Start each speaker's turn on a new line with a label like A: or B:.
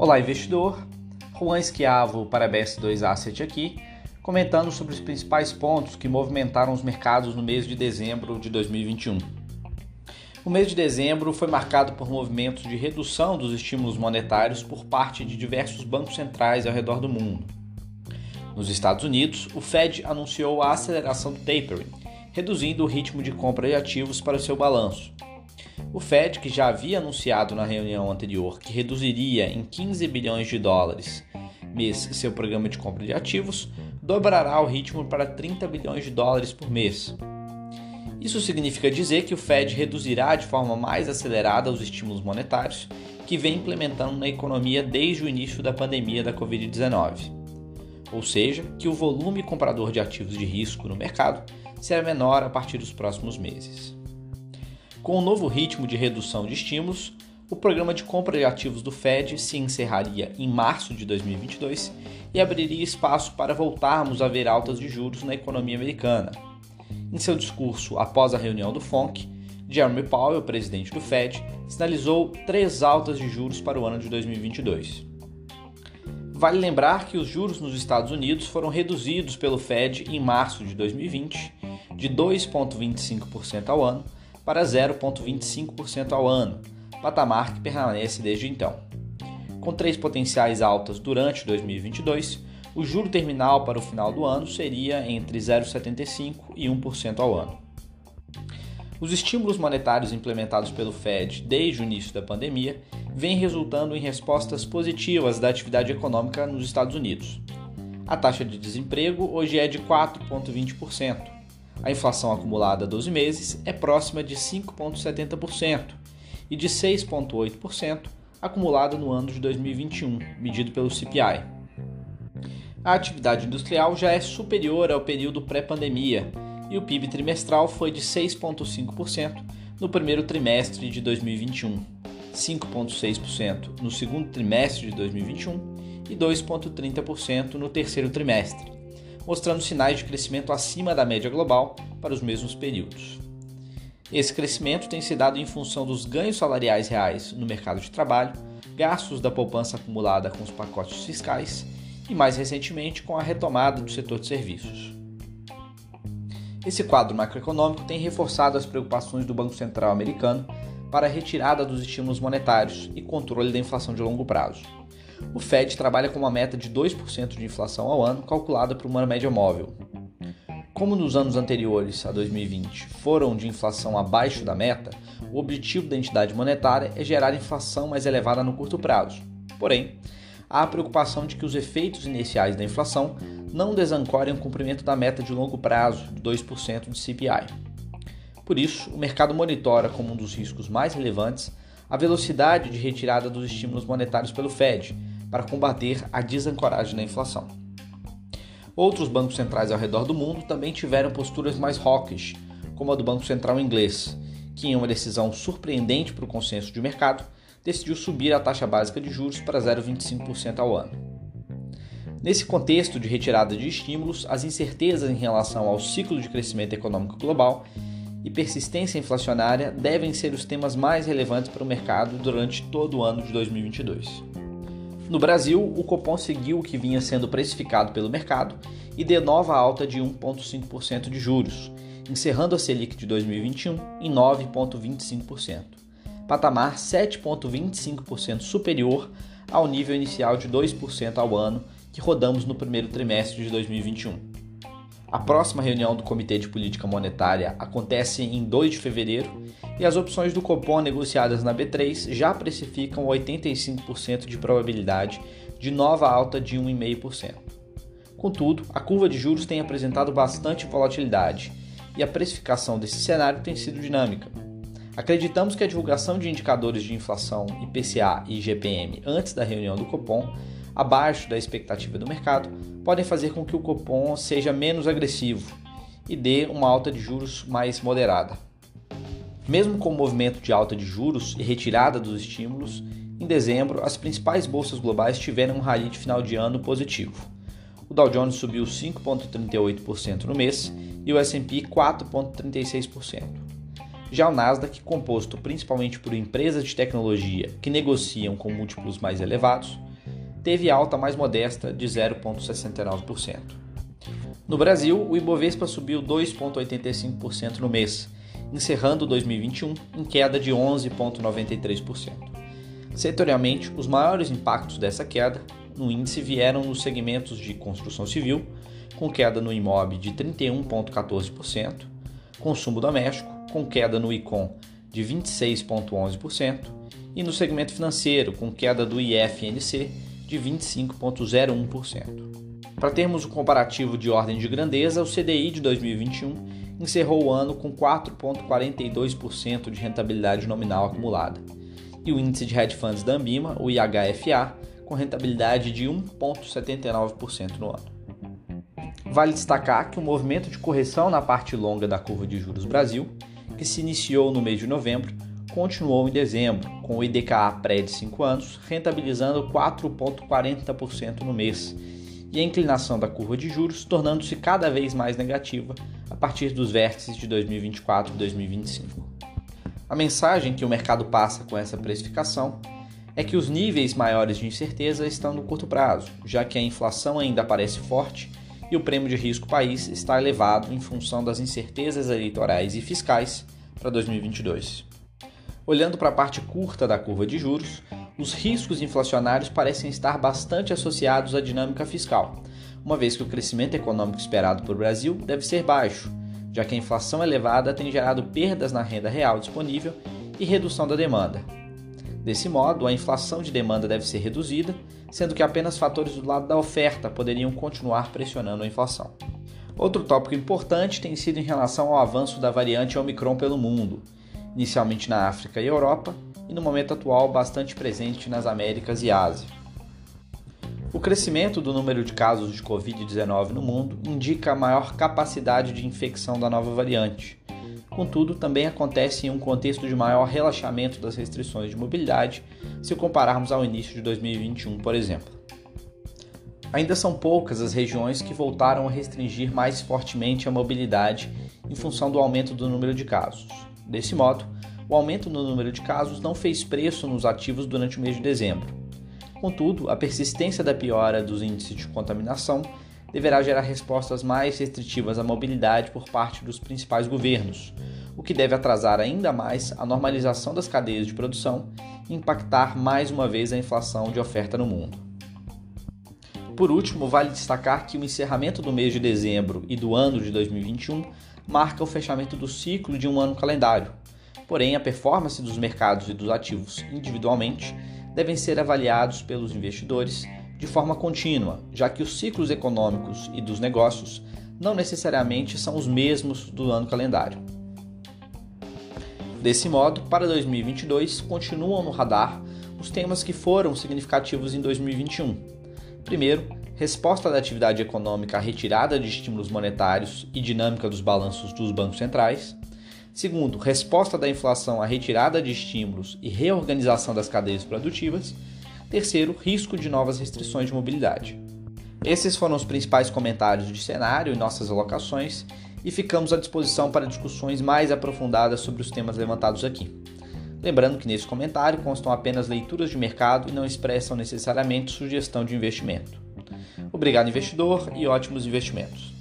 A: Olá, investidor. Juan Esquiavo para a BS2 Asset aqui, comentando sobre os principais pontos que movimentaram os mercados no mês de dezembro de 2021. O mês de dezembro foi marcado por movimentos de redução dos estímulos monetários por parte de diversos bancos centrais ao redor do mundo. Nos Estados Unidos, o Fed anunciou a aceleração do tapering, reduzindo o ritmo de compra de ativos para o seu balanço, o Fed, que já havia anunciado na reunião anterior que reduziria em 15 bilhões de dólares mês seu programa de compra de ativos, dobrará o ritmo para 30 bilhões de dólares por mês. Isso significa dizer que o Fed reduzirá de forma mais acelerada os estímulos monetários que vem implementando na economia desde o início da pandemia da Covid-19. Ou seja, que o volume comprador de ativos de risco no mercado será menor a partir dos próximos meses. Com o novo ritmo de redução de estímulos, o programa de compra de ativos do Fed se encerraria em março de 2022 e abriria espaço para voltarmos a ver altas de juros na economia americana. Em seu discurso após a reunião do FONC, Jeremy Powell, presidente do Fed, sinalizou três altas de juros para o ano de 2022. Vale lembrar que os juros nos Estados Unidos foram reduzidos pelo Fed em março de 2020 de 2,25% ao ano para 0,25% ao ano, patamar que permanece desde então. Com três potenciais altas durante 2022, o juro terminal para o final do ano seria entre 0,75% e 1% ao ano. Os estímulos monetários implementados pelo Fed desde o início da pandemia vêm resultando em respostas positivas da atividade econômica nos Estados Unidos. A taxa de desemprego hoje é de 4,20%, a inflação acumulada a 12 meses é próxima de 5,70% e de 6,8% acumulada no ano de 2021, medido pelo CPI. A atividade industrial já é superior ao período pré-pandemia e o PIB trimestral foi de 6,5% no primeiro trimestre de 2021, 5,6% no segundo trimestre de 2021 e 2,30% no terceiro trimestre mostrando sinais de crescimento acima da média global para os mesmos períodos. Esse crescimento tem se dado em função dos ganhos salariais reais no mercado de trabalho, gastos da poupança acumulada com os pacotes fiscais e, mais recentemente, com a retomada do setor de serviços. Esse quadro macroeconômico tem reforçado as preocupações do Banco Central americano para a retirada dos estímulos monetários e controle da inflação de longo prazo. O Fed trabalha com uma meta de 2% de inflação ao ano, calculada por uma média móvel. Como nos anos anteriores a 2020 foram de inflação abaixo da meta, o objetivo da entidade monetária é gerar inflação mais elevada no curto prazo. Porém, há a preocupação de que os efeitos iniciais da inflação não desancorem o cumprimento da meta de longo prazo de 2% de CPI. Por isso, o mercado monitora como um dos riscos mais relevantes a velocidade de retirada dos estímulos monetários pelo Fed, para combater a desancoragem da inflação. Outros bancos centrais ao redor do mundo também tiveram posturas mais hawkish, como a do Banco Central inglês, que, em uma decisão surpreendente para o consenso de mercado, decidiu subir a taxa básica de juros para 0,25% ao ano. Nesse contexto de retirada de estímulos, as incertezas em relação ao ciclo de crescimento econômico global e persistência inflacionária devem ser os temas mais relevantes para o mercado durante todo o ano de 2022. No Brasil, o Copom seguiu o que vinha sendo precificado pelo mercado e deu nova alta de 1,5% de juros, encerrando a Selic de 2021 em 9,25%, patamar 7,25% superior ao nível inicial de 2% ao ano que rodamos no primeiro trimestre de 2021. A próxima reunião do Comitê de Política Monetária acontece em 2 de fevereiro e as opções do Copom negociadas na B3 já precificam 85% de probabilidade de nova alta de 1,5%. Contudo, a curva de juros tem apresentado bastante volatilidade e a precificação desse cenário tem sido dinâmica. Acreditamos que a divulgação de indicadores de inflação IPCA e IGPM antes da reunião do Copom abaixo da expectativa do mercado, podem fazer com que o Copom seja menos agressivo e dê uma alta de juros mais moderada. Mesmo com o movimento de alta de juros e retirada dos estímulos, em dezembro as principais bolsas globais tiveram um rally de final de ano positivo. O Dow Jones subiu 5,38% no mês e o S&P 4,36%. Já o Nasdaq, composto principalmente por empresas de tecnologia que negociam com múltiplos mais elevados, teve alta mais modesta de 0,69%. No Brasil, o Ibovespa subiu 2,85% no mês, encerrando 2021 em queda de 11,93%. Setorialmente, os maiores impactos dessa queda no índice vieram nos segmentos de construção civil, com queda no IMOB de 31,14%, consumo doméstico, com queda no ICOM de 26,11%, e no segmento financeiro, com queda do IFNC de 25,01%. Para termos um comparativo de ordem de grandeza, o CDI de 2021 encerrou o ano com 4,42% de rentabilidade nominal acumulada, e o índice de hedge funds da Ambima, o IHFA, com rentabilidade de 1,79% no ano. Vale destacar que o movimento de correção na parte longa da curva de juros Brasil, que se iniciou no mês de novembro, continuou em dezembro, com o IDKA pré de 5 anos rentabilizando 4,40% no mês e a inclinação da curva de juros tornando-se cada vez mais negativa a partir dos vértices de 2024 e 2025. A mensagem que o mercado passa com essa precificação é que os níveis maiores de incerteza estão no curto prazo, já que a inflação ainda parece forte e o prêmio de risco país está elevado em função das incertezas eleitorais e fiscais para 2022. Olhando para a parte curta da curva de juros, os riscos inflacionários parecem estar bastante associados à dinâmica fiscal, uma vez que o crescimento econômico esperado para o Brasil deve ser baixo, já que a inflação elevada tem gerado perdas na renda real disponível e redução da demanda. Desse modo, a inflação de demanda deve ser reduzida, sendo que apenas fatores do lado da oferta poderiam continuar pressionando a inflação. Outro tópico importante tem sido em relação ao avanço da variante Omicron pelo mundo, inicialmente na África e Europa, e no momento atual bastante presente nas Américas e Ásia. O crescimento do número de casos de Covid-19 no mundo indica a maior capacidade de infecção da nova variante. Contudo, também acontece em um contexto de maior relaxamento das restrições de mobilidade, se compararmos ao início de 2021, por exemplo. Ainda são poucas as regiões que voltaram a restringir mais fortemente a mobilidade em função do aumento do número de casos. Desse modo, o aumento no número de casos não fez preço nos ativos durante o mês de dezembro. Contudo, a persistência da piora dos índices de contaminação deverá gerar respostas mais restritivas à mobilidade por parte dos principais governos, o que deve atrasar ainda mais a normalização das cadeias de produção e impactar mais uma vez a inflação de oferta no mundo. Por último, vale destacar que o encerramento do mês de dezembro e do ano de 2021 marca o fechamento do ciclo de um ano calendário, Porém, a performance dos mercados e dos ativos individualmente devem ser avaliados pelos investidores de forma contínua, já que os ciclos econômicos e dos negócios não necessariamente são os mesmos do ano calendário. Desse modo, para 2022, continuam no radar os temas que foram significativos em 2021. Primeiro, resposta da atividade econômica à retirada de estímulos monetários e dinâmica dos balanços dos bancos centrais. Segundo, resposta da inflação à retirada de estímulos e reorganização das cadeias produtivas. Terceiro, risco de novas restrições de mobilidade. Esses foram os principais comentários de cenário e nossas alocações e ficamos à disposição para discussões mais aprofundadas sobre os temas levantados aqui. Lembrando que nesse comentário constam apenas leituras de mercado e não expressam necessariamente sugestão de investimento. Obrigado, investidor, e ótimos investimentos.